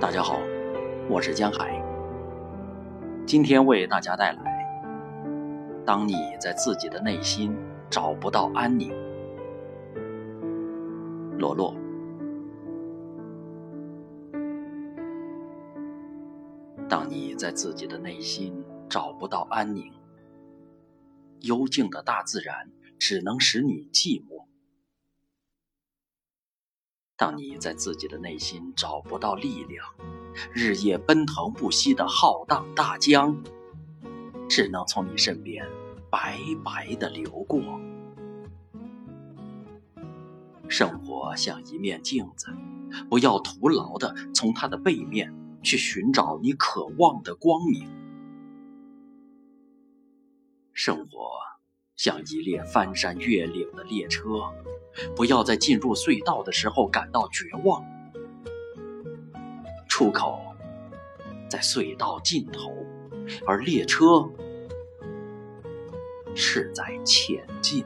大家好，我是江海。今天为大家带来：当你在自己的内心找不到安宁，罗洛。当你在自己的内心找不到安宁，幽静的大自然只能使你寂寞。当你在自己的内心找不到力量，日夜奔腾不息的浩荡大江，只能从你身边白白的流过。生活像一面镜子，不要徒劳的从它的背面去寻找你渴望的光明。生活像一列翻山越岭的列车。不要在进入隧道的时候感到绝望，出口在隧道尽头，而列车是在前进。